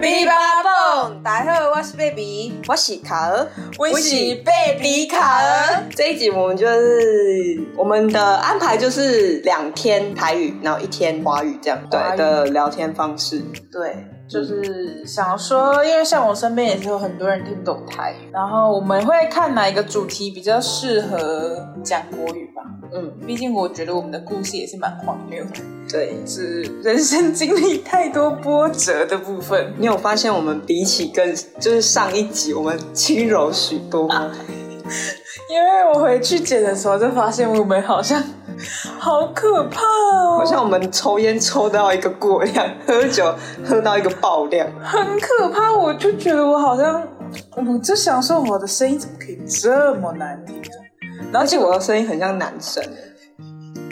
比巴蹦，大家好，我是 baby，我是卡尔，我是 baby 卡尔。这一集我们就是我们的安排就是两天台语，然后一天华语这样对的聊天方式。对，就是想说，因为像我身边也是有很多人听不懂台语，然后我们会看哪一个主题比较适合讲国语吧。嗯，毕竟我觉得我们的故事也是蛮荒谬的，对。是人生经历太多波折的部分。你有发现我们比起跟就是上一集我们轻柔许多吗？因为我回去剪的时候，就发现我们好像好可怕哦，好像我们抽烟抽到一个过量，喝酒喝到一个爆量。很可怕。我就觉得我好像，我就想说我的声音怎么可以这么难听啊？而且我的声音很像男生，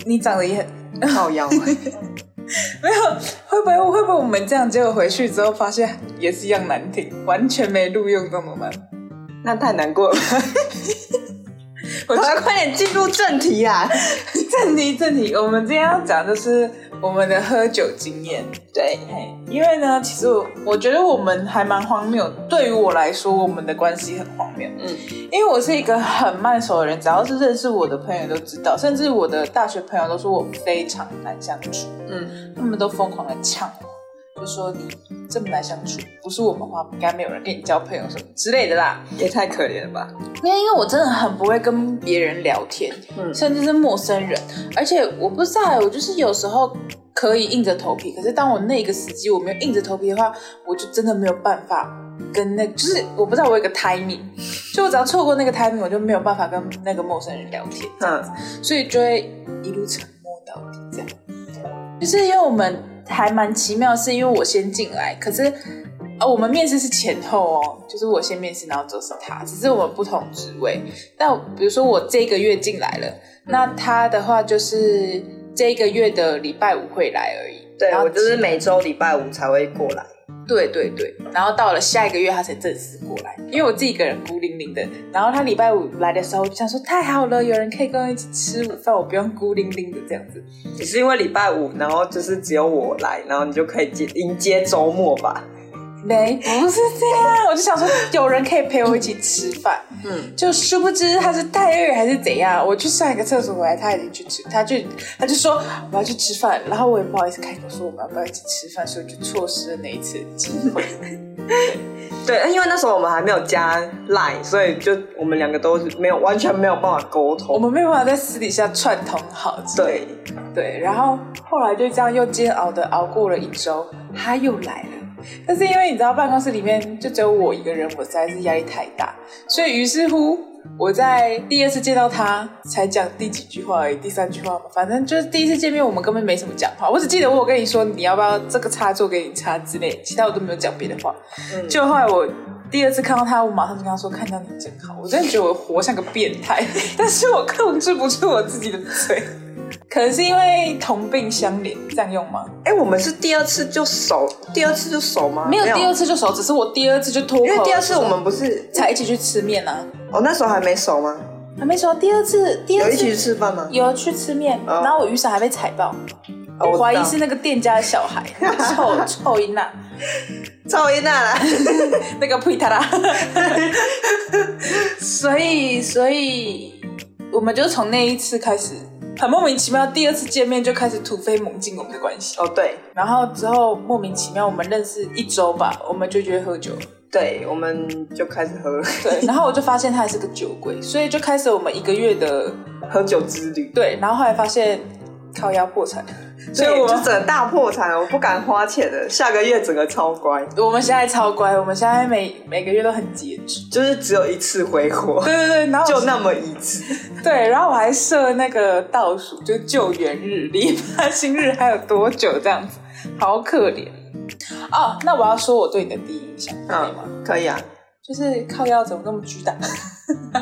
你长得也很好妖、没有，会不会会不会我们这样结果回去之后发现也是一样难听，完全没录用怎么办？那太难过了吧。我要快点进入正题啊！正题正题，我们今天要讲的是我们的喝酒经验。对，因为呢，其实我我觉得我们还蛮荒谬。对于我来说，我们的关系很荒谬。嗯，因为我是一个很慢熟的人，只要是认识我的朋友都知道，甚至我的大学朋友都说我非常难相处。嗯，他们都疯狂的呛我，就说你这么难相处，不是我们的话，应该没有人跟你交朋友什么之类的啦。也太可怜了吧。因为因为我真的很不会跟别人聊天，嗯甚至是陌生人，而且我不知道，我就是有时候可以硬着头皮，可是当我那个时机我没有硬着头皮的话，我就真的没有办法跟那，就是我不知道我有一个 timing，就我只要错过那个 timing，我就没有办法跟那个陌生人聊天，嗯，所以就会一路沉默到底这样。就是因为我们还蛮奇妙，是因为我先进来，可是呃，我们面试是前后哦，就是我先面试，然后之后是他，只是我们不同职位。但比如说我这个月进来了，那他的话就是这个月的礼拜五会来而已。对我就是每周礼拜五才会过来。对对对，然后到了下一个月他才正式过来，因为我自己一个人孤零零的。然后他礼拜五来的时候，我就想说太好了，有人可以跟我一起吃午饭，我不用孤零零的这样子。也是因为礼拜五，然后就是只有我来，然后你就可以接迎接周末吧。没，不是这样，我就想说有人可以陪我一起吃饭，嗯，就殊不知他是太饿还是怎样。我去上一个厕所回来，他已经去吃，他就他就说我要去吃饭，然后我也不好意思开口说我们要不要一起吃饭，所以我就错失了那一次机会。对，因为那时候我们还没有加 Line，所以就我们两个都是没有完全没有办法沟通我。们没有办法在私底下串通好对，对，然后后来就这样又煎熬的熬过了一周，他又来了。但是因为你知道办公室里面就只有我一个人，我实在是压力太大，所以于是乎我在第二次见到他才讲第几句话而已，第三句话嘛，反正就是第一次见面我们根本没什么讲话，我只记得我有跟你说你要不要这个插座给你插之类，其他我都没有讲别的话。嗯就后来我第二次看到他，我马上就跟他说：“看到你真好。”我真的觉得我活像个变态，但是我控制不住我自己的嘴。可能是因为同病相怜，这样用吗？哎，我们是第二次就熟，第二次就熟吗？没有第二，次就熟，只是我第二次就脱口，因为第二次我们不是才一起去吃面啊，哦那时候还没熟吗？还没熟。第二次，第二次有一起去吃饭吗？有去吃面，哦然后我雨伞还被踩爆，哦，我怀疑是那个店家的小孩，臭臭音呐，赵一娜啦。那个呸他啦。所以，所以我们就从那一次开始，很莫名其妙，第二次见面就开始突飞猛进我们的关系。哦，对然后之后莫名其妙，我们认识一周吧，我们就约喝酒。对，我们就开始喝对，然后我就发现他还是个酒鬼，所以就开始我们一个月的喝酒之旅。对，然后后来发现靠腰破产，所所以以我就整个大破产，我不敢花钱的。下个月整个超乖，我们现在超乖，我们现在每每个月都很节制。就是只有一次挥霍，对对对，然后就那么一次。对，然后我还设那个倒数，就救援日、离发薪日还有多久这样子，好可怜哦。那我要说我对你的第一印象，可以吗？嗯，可以啊。就是靠腰怎么那么巨大？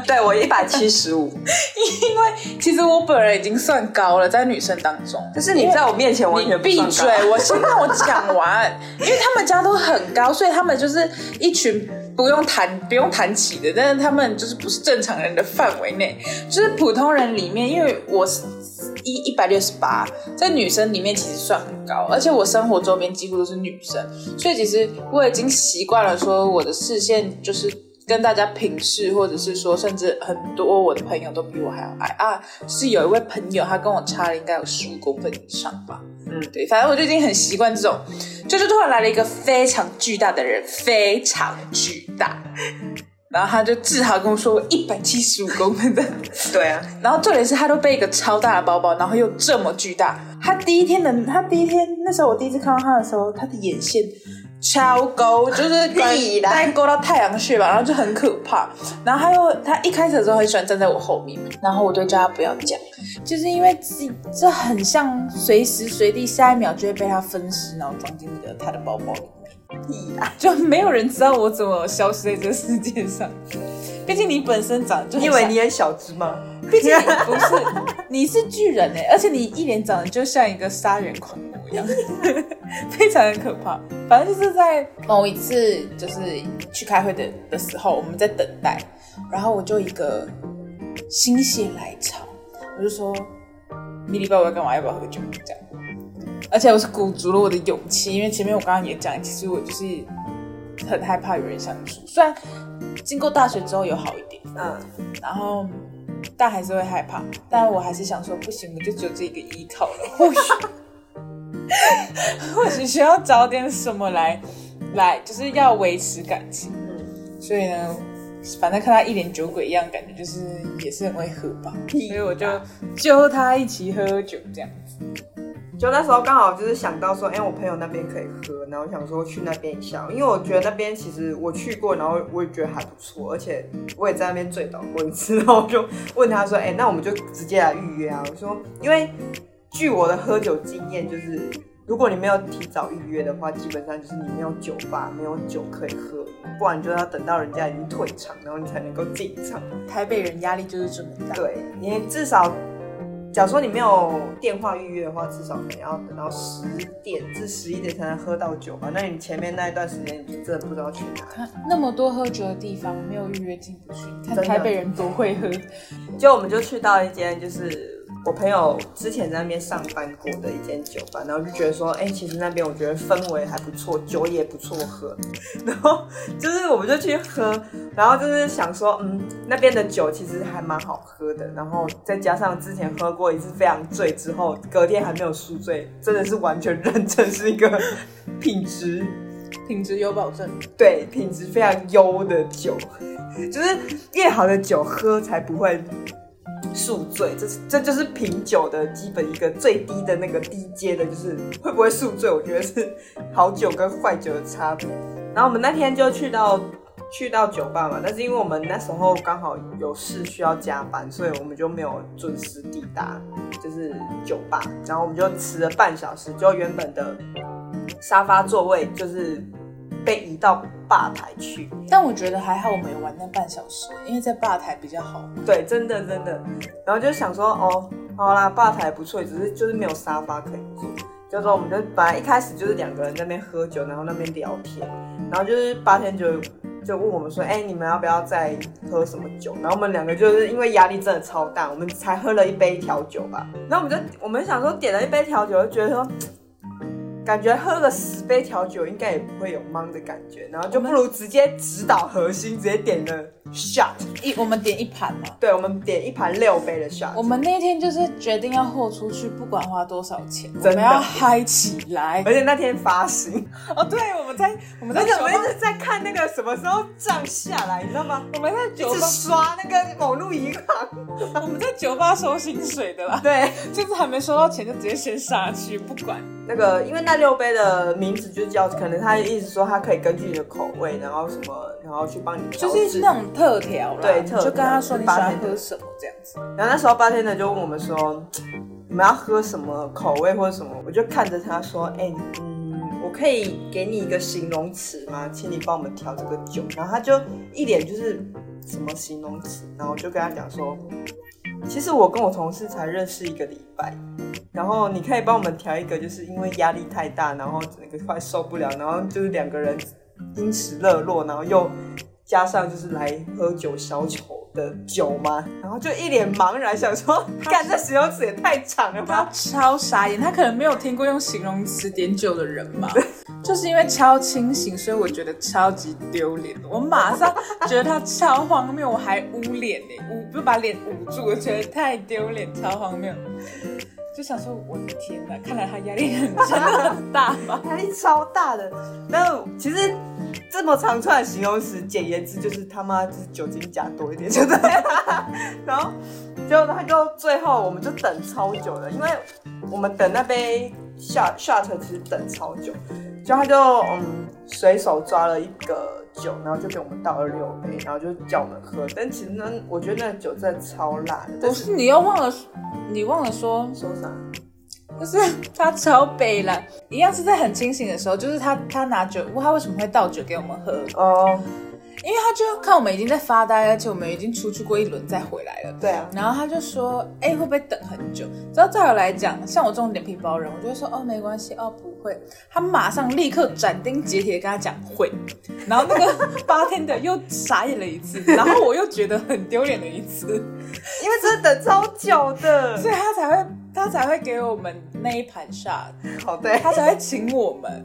对我一百七十五，因为其实我本人已经算高了，在女生当中。但是你在我面前完你全闭嘴！我先让我讲完，因为他们家都很高，所以他们就是一群不用谈不用谈起的，但是他们就是不是正常人的范围内，就是普通人里面，因为我一一百六十八，在女生里面其实算很高，而且我生活周边几乎都是女生，所以其实我已经习惯了说我的视线就是跟大家平视，或者是说甚至很多我的朋友都比我还要矮啊。是有一位朋友，他跟我差了应该有十五公分以上吧。嗯，对，反正我就已经很习惯这种，就是突然来了一个非常巨大的人，非常巨大。然后他就自豪跟我说：“我一百七十五公分的。”对啊，然后重点是他都背一个超大的包包，然后又这么巨大。他第一天的，他第一天那时候我第一次看到他的时候，他的眼线超高，就是大概勾到太阳穴吧，然后就很可怕。然后他又他一开始的时候很喜欢站在我后面，然后我就叫他不要讲，就是因为这这很像随时随地下一秒就会被他分尸，然后装进那个他的包包里面。就没有人知道我怎么消失在这个世界上。毕竟你本身长就，因为你很小只吗？毕竟不是，你是巨人哎，而且你一脸长得就像一个杀人狂样，非常的可怕。反正就是在某一次就是去开会的的时候，我们在等待，然后我就一个心血来潮，我就说：“米莉，爸我要干嘛？要不要喝酒？”这样。而且我是鼓足了我的勇气，因为前面我刚刚也讲，其实我就是很害怕与人相处。虽然经过大学之后有好一点，嗯，然后但还是会害怕。但我还是想说，不行，我就只有这个依靠了。或许 或许需要找点什么来来，就是要维持感情。嗯，所以呢，反正看他一脸酒鬼一样，感觉就是也是很会喝吧。所以我就揪他一起喝酒这样子。就那时候刚好就是想到说，哎，我朋友那边可以喝，然后想说去那边一下，因为我觉得那边其实我去过，然后我也觉得还不错，而且我也在那边醉倒过一次，然后我就问他说，哎，那我们就直接来预约啊。我说，因为据我的喝酒经验，就是如果你没有提早预约的话，基本上就是你没有酒吧，没有酒可以喝，不然你就要等到人家已经退场，然后你才能够进场。台北人压力就是这么大，对你至少。假如说你没有电话预约的话，至少可能要等到十点至十一点才能喝到酒吧。那你前面那一段时间，你真的不知道去哪。看那么多喝酒的地方，没有预约进不去。看台北人多会喝，就我们就去到一间就是。我朋友之前在那边上班过的一间酒吧，然后就觉得说，哎，其实那边我觉得氛围还不错，酒也不错喝，然后就是我们就去喝，然后就是想说，嗯，那边的酒其实还蛮好喝的，然后再加上之前喝过一次非常醉之后，隔天还没有宿醉，真的是完全认证是一个 品质，品质有保证，对，品质非常优的酒，就是越好的酒喝才不会。宿醉，这是这就是品酒的基本一个最低的那个低阶的，就是会不会宿醉，我觉得是好酒跟坏酒的差别。然后我们那天就去到去到酒吧嘛，但是因为我们那时候刚好有事需要加班，所以我们就没有准时抵达，就是酒吧。然后我们就迟了半小时，就原本的沙发座位就是。被移到吧台去，但我觉得还好，我们有玩那半小时，因为在吧台比较好。对，真的真的。然后就想说，哦，好啦，吧台不错，只是就是没有沙发可以坐。就说我们就本来一开始就是两个人在那边喝酒，然后那边聊天，然后就是八天就就问我们说，哎，你们要不要再喝什么酒？然后我们两个就是因为压力真的超大，我们才喝了一杯调酒吧。然后我们就我们想说点了一杯调酒，就觉得说。感觉喝了十杯调酒，应该也不会有懵的感觉，然后就不如直接指导核心，直接点了 shot 一，我们点一盘嘛，对，我们点一盘六杯的 shot。我们那天就是决定要豁出去，不管花多少钱，我们要嗨起来。而且那天发行 哦，对，我们在我们在我们一直在看那个什么时候账下来，你知道吗？我们在酒吧刷那个某路银行，我们在酒吧收薪水的啦。对，就是还没收到钱就直接先杀去，不管。那个，因为那六杯的名字就叫，可能他意思说他可以根据你的口味，然后什么，然后去帮你调就是那种特调啦。对，就跟他说你喜欢喝什么这样子。然后那时候八天的就问我们说，你们要喝什么口味或者什么？我就看着他说，哎，嗯，我可以给你一个形容词吗？请你帮我们调这个酒。然后他就一脸就是什么形容词，然后我就跟他讲说，其实我跟我同事才认识一个礼拜。然后你可以帮我们调一个，就是因为压力太大，然后那个快受不了，然后就是两个人因此热络，然后又加上就是来喝酒消愁的酒吗？然后就一脸茫然，想说，干这形容词也太长了他吧？超傻眼，他可能没有听过用形容词点酒的人吧。就是因为超清醒，所以我觉得超级丢脸。我马上觉得他超荒谬，我还捂脸呢，捂就把脸捂住，我觉得太丢脸，超荒谬。就想说，我的天哪，看来他压力很真的很大吧？压力超大的。但其实这么长串的形容词，简言之就是他妈就是酒精加多一点，就对了。然后结果他就最后我们就等超久了，因为我们等那杯 shot shot 其实等超久，就他就嗯随手抓了一个酒，然后就给我们倒了六杯，然后就叫我们喝。但其实呢，我觉得那个酒真的超辣的。不是你又忘了，你忘了说，说啥？就是他超北了，一样是在很清醒的时候，就是他他拿酒，他为什么会倒酒给我们喝？哦，因为他就看我们已经在发呆，而且我们已经出去过一轮再回来了。对啊，然后他就说：“哎、会不会等很久？”只要在我来讲，像我这种脸皮薄人，我就会说：“哦，没关系，哦，不会。”他马上立刻斩钉截铁跟他讲会，然后那个八天的又傻眼了一次，然后我又觉得很丢脸的一次，因为真的等超久的。所以他才会他才会给我们那一盘 shot，好，对，他才会请我们。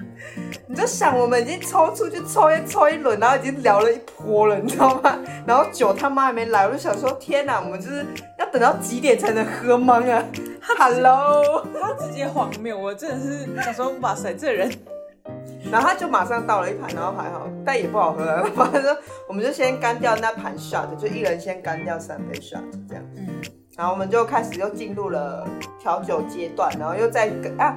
你就想，我们已经抽出去抽烟抽一轮，然后已经聊了一波了，你知道吗？然后酒他妈还没来，我就想说，天哪，我们就是要等到几点才能喝吗啊？Hello，他直接荒谬，我真的是想说，哇塞，这人 然后他就马上倒了一盘，然后还好，但也不好喝啊。反正我们就先干掉那盘 shot，就一人先干掉三杯 shot 这样。嗯，然后我们就开始又进入了调酒阶段，然后又在跟啊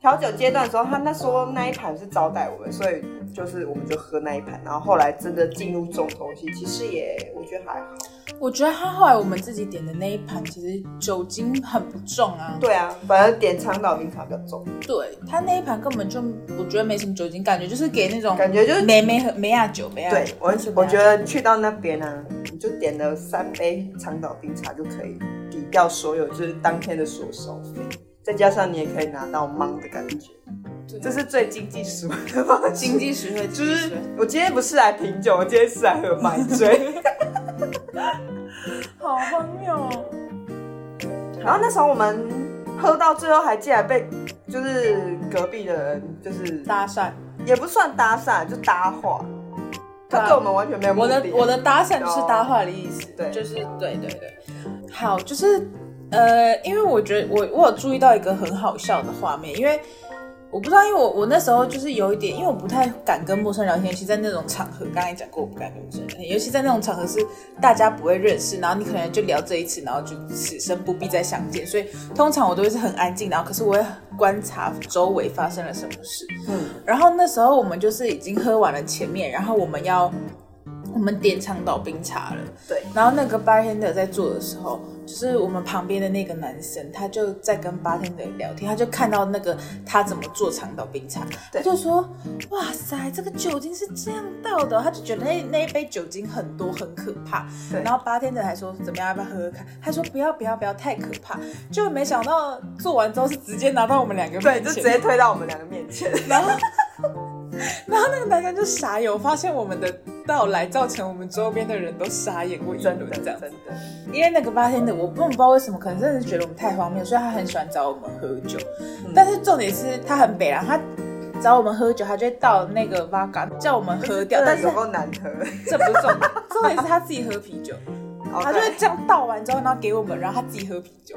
调酒阶段的时候，他那说那一盘是招待我们，所以就是我们就喝那一盘，然后后来真的进入重头戏，其实也我觉得还好。我觉得他后来我们自己点的那一盘，其实酒精很不重啊。对啊，反正点长岛冰茶比较重，对他那一盘根本就我觉得没什么酒精，感觉就是给那种感觉就是梅梅和梅亚酒，梅亚对酒。我是梅亚我觉得去到那边呢、你就点了三杯长岛冰茶就可以抵掉所有就是当天的所收费，再加上你也可以拿到芒的感觉，对这是最经济实惠的方式。经济实惠，就是我今天不是来品酒，我今天是来喝买醉。好荒谬哦。然后那时候我们喝到最后，还竟然被就是隔壁的人就是搭讪，也不算搭讪，就搭话。他对我们完全没有目我的。的我的搭讪就是搭话的意思，对就是对对对。好，就是呃，因为我觉得我我有注意到一个很好笑的画面，因为我不知道，因为我我那时候就是有一点，因为我不太敢跟陌生人聊天，尤其在那种场合，刚才讲过我不敢跟陌生人聊天，尤其在那种场合是大家不会认识，然后你可能就聊这一次，然后就此生不必再相见，所以通常我都会是很安静，然后可是我会观察周围发生了什么事。嗯，然后那时候我们就是已经喝完了前面，然后我们要我们点长岛冰茶了。对，然后那个 bartender 在做的时候，就是我们旁边的那个男生，他就在跟 bartender 聊天，他就看到那个他怎么做长岛冰茶，他对就说：“哇塞，这个酒精是这样倒的哦。”他就觉得那那一杯酒精很多，很可怕。对然后 bartender 还说：“怎么样，要不要喝喝看？”他说：“不要，不要，不要，太可怕。”就没想到做完之后是直接拿到我们两个对，面前，就直接推到我们两个面前。然后，然后那个男生就傻眼，我发现我们的到来造成我们周边的人都傻眼过一真的轮这样真。的，因为那个八天的，我根本不知道为什么，可能真的是觉得我们太荒谬，所以他很喜欢找我们喝酒。嗯但是重点是他很北然，他找我们喝酒，他就会倒那个 v 嘎叫我们喝掉，但是有够难喝。这不是重点，重点是他自己喝啤酒。他就会这样倒完之后，然后给我们，然后他自己喝啤酒。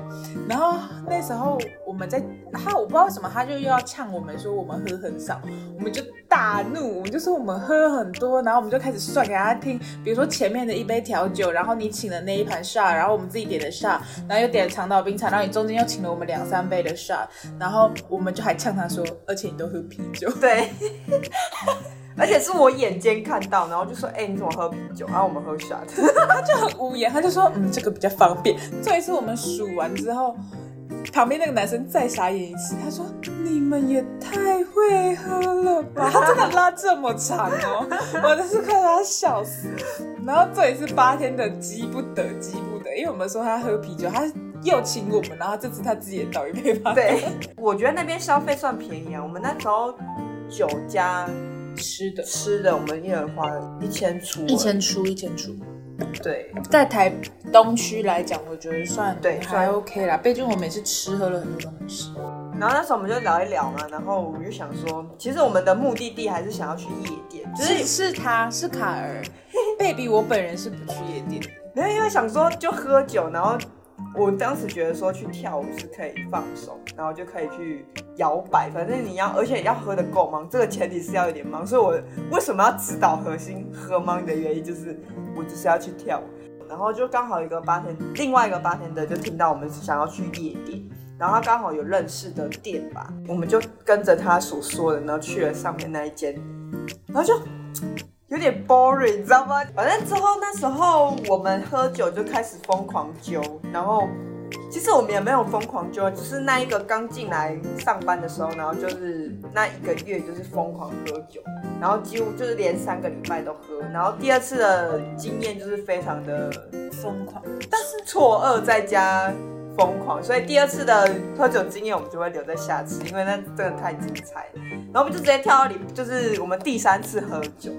然后那时候我们在他，我不知道为什么，他就又要呛我们说我们喝很少，我们就大怒，我们就说我们喝很多，然后我们就开始算给他听，比如说前面的一杯调酒，然后你请的那一盘 shot，然后我们自己点的 shot，然后又点了长岛冰茶，然后你中间又请了我们两三杯的 shot，然后我们就还呛他说，而且你都喝啤酒。对，而且是我眼尖看到，然后就说：“哎、你怎么喝啤酒？”然后我们喝 shot。他 就很无言，他就说：“嗯，这个比较方便。”这一次我们数完之后，旁边那个男生再傻眼一次，他说：“你们也太会喝了吧！”他真的拉这么长哦，我真是快把他笑死。然后这一次八天的急不得，急不得，因为我们说他喝啤酒，他又请我们，然后这次他自己也倒一杯吧。对，我觉得那边消费算便宜啊。我们那时候酒加吃的吃的，我们一人花了一千出，一千出，一千出。对，在台东区来讲，我觉得算对还算 OK 啦。毕竟我每次吃喝了很多东西。然后那时候我们就聊一聊嘛，然后我们就想说，其实我们的目的地还是想要去夜店，只是是是他是卡尔，baby，我本人是不去夜店的。没有因为想说就喝酒，然后我当时觉得说去跳舞是可以放松，然后就可以去摇摆，反正你要，而且要喝的够忙，这个前提是要有点忙，所以我为什么要指导核心喝忙的原因就是我就是要去跳舞，然后就刚好一个八天，另外一个八天的就听到我们想要去夜店。然后他刚好有认识的店吧，我们就跟着他所说的，然后去了上面那一间，然后就有点 boring，你知道吗？反正之后那时候我们喝酒就开始疯狂揪，然后其实我们也没有疯狂揪，只是那一个刚进来上班的时候，然后就是那一个月就是疯狂喝酒，然后几乎就是连三个礼拜都喝，然后第二次的经验就是非常的疯狂，但是错愕再加疯狂，所以第二次的喝酒经验我们就会留在下次，因为那真的太精彩了。然后我们就直接跳到里，就是我们第三次喝酒，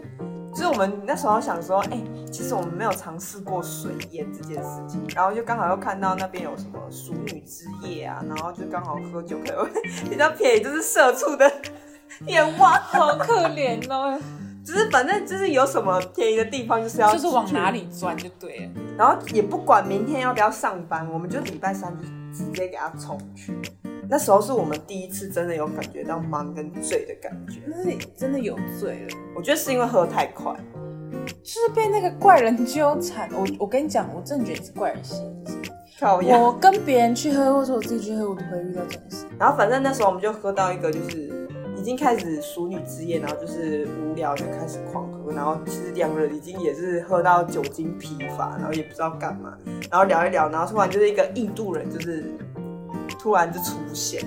就是我们那时候想说，哎、其实我们没有尝试过水淹这件事情，然后就刚好又看到那边有什么熟女之夜啊，然后就刚好喝酒可能会比较便宜，就是社畜的眼望，好可怜哦，就是反正就是有什么便宜的地方就是要就是往哪里钻就对了。然后也不管明天要不要上班，我们就礼拜三就直接给他冲去。那时候是我们第一次真的有感觉到忙跟醉的感觉，那是真的有醉了，我觉得是因为喝太快。就是被那个怪人纠缠。我我跟你讲，我真的觉得你是怪人心！我跟别人去喝，或者我自己去喝，我都不会遇到这种事。然后反正那时候我们就喝到一个就是已经开始熟女之夜，然后就是无聊就开始狂喝，然后其实两个人已经也是喝到酒精疲乏，然后也不知道干嘛，然后聊一聊，然后突然就是一个印度人就是突然就出现，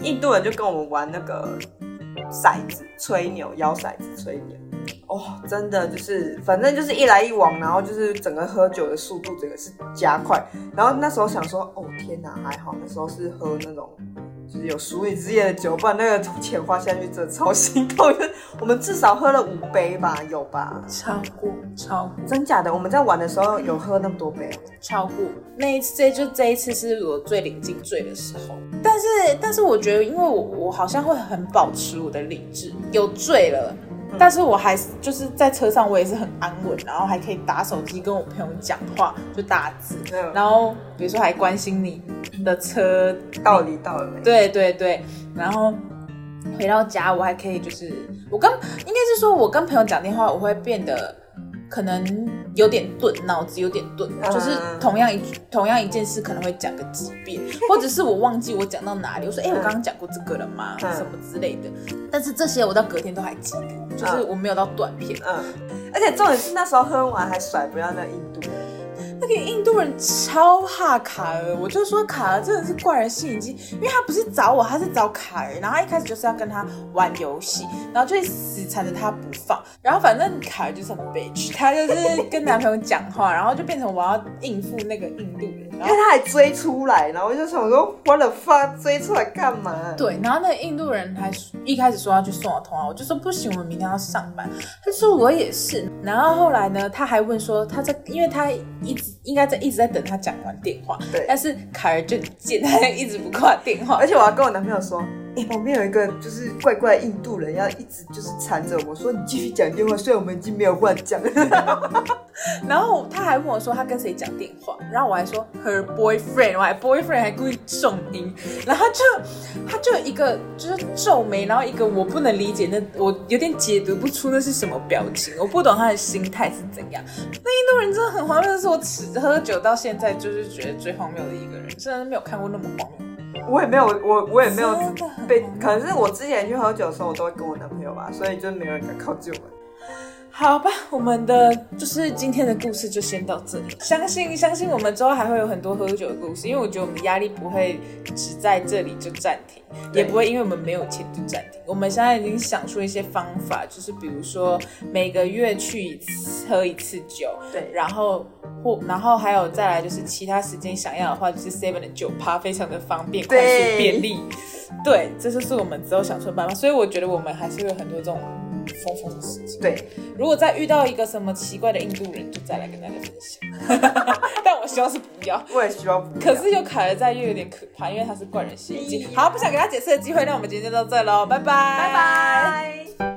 印度人就跟我们玩那个骰子吹牛，摇骰子吹牛。哦，真的就是，反正就是一来一往，然后就是整个喝酒的速度整个是加快。然后那时候想说，哦天哪，还好那时候是喝那种有熟女之夜的酒，不然那个钱花下去真的超心痛。我们至少喝了五杯吧，有吧？超过，超过，真假的？我们在玩的时候有喝那么多杯哦？超过。那一次，这就这一次是我最临近醉的时候。但是，但是我觉得，因为我我好像会很保持我的理智，有醉了。但是我还是就是在车上，我也是很安稳，然后还可以打手机跟我朋友讲话，就打字，嗯，然后比如说还关心你的车到底到了没？对对对，然后回到家我还可以就是我跟应该是说我跟朋友讲电话，我会变得可能有点钝，脑子有点钝，嗯就是同样一同样一件事可能会讲个几遍，或者是我忘记我讲到哪里，我说哎、我刚刚讲过这个了吗？嗯什么之类的，但是这些我到隔天都还记得，就是我没有到断片。嗯，而且重点是那时候喝完还甩不掉那印度人。那个印度人超怕卡尔，我就说卡尔真的是怪人吸引机，因为他不是找我，他是找卡尔，然后一开始就是要跟他玩游戏，然后就死缠着他不放，然后反正卡尔就是很 bitch，他就是跟男朋友讲话，然后就变成我要应付那个印度人，因为他还追出来，然后我就想说，我的发追出来干嘛？对，然后那个印度人还一开始说要去送我通话，我就说不行，我们明天要上班。他说我也是。然后后来呢，他还问说他在，因为他一直应该在一直在等他讲完电话，对但是凯尔就很贱，他一直不挂电话而。且我要跟我男朋友说，哎、旁边有一个就是怪怪的印度人，要一直就是缠着我说你继续讲电话，虽然我们已经没有话讲。他还问我说他跟谁讲电话，然后我还说 her boyfriend，我还 boyfriend 还故意重音，然后就他就一个就是皱眉，然后一个我不能理解那我有点解读不出那是什么表情，我不懂他的心态是怎样。那印度人真的很荒谬，这是我吃喝酒到现在就是觉得最荒谬的一个人，真的没有看过那么荒谬。我也没有，我我也没有被，可能是我之前去喝酒的时候，我都会跟我男朋友吧，所以就没有人敢靠近我。好吧，我们的就是今天的故事就先到这里。相信相信我们之后还会有很多喝酒的故事，因为我觉得我们的压力不会只在这里就暂停，也不会因为我们没有钱就暂停。我们现在已经想出一些方法，就是比如说每个月去一次喝一次酒，对然后或然后还有再来就是其他时间想要的话，就是 Seven 的酒趴非常的方便、快速、便利。对，这就是我们之后想出的办法。所以我觉得我们还是有很多这种疯疯的事情。对，如果再遇到一个什么奇怪的印度人，就再来跟大家分享。但我希望是不要。我也希望不要。可是有凯尔在又有点可怕，因为他是怪人袭击。好，不想给他解释的机会，那我们今天就到这喽，拜拜，拜拜。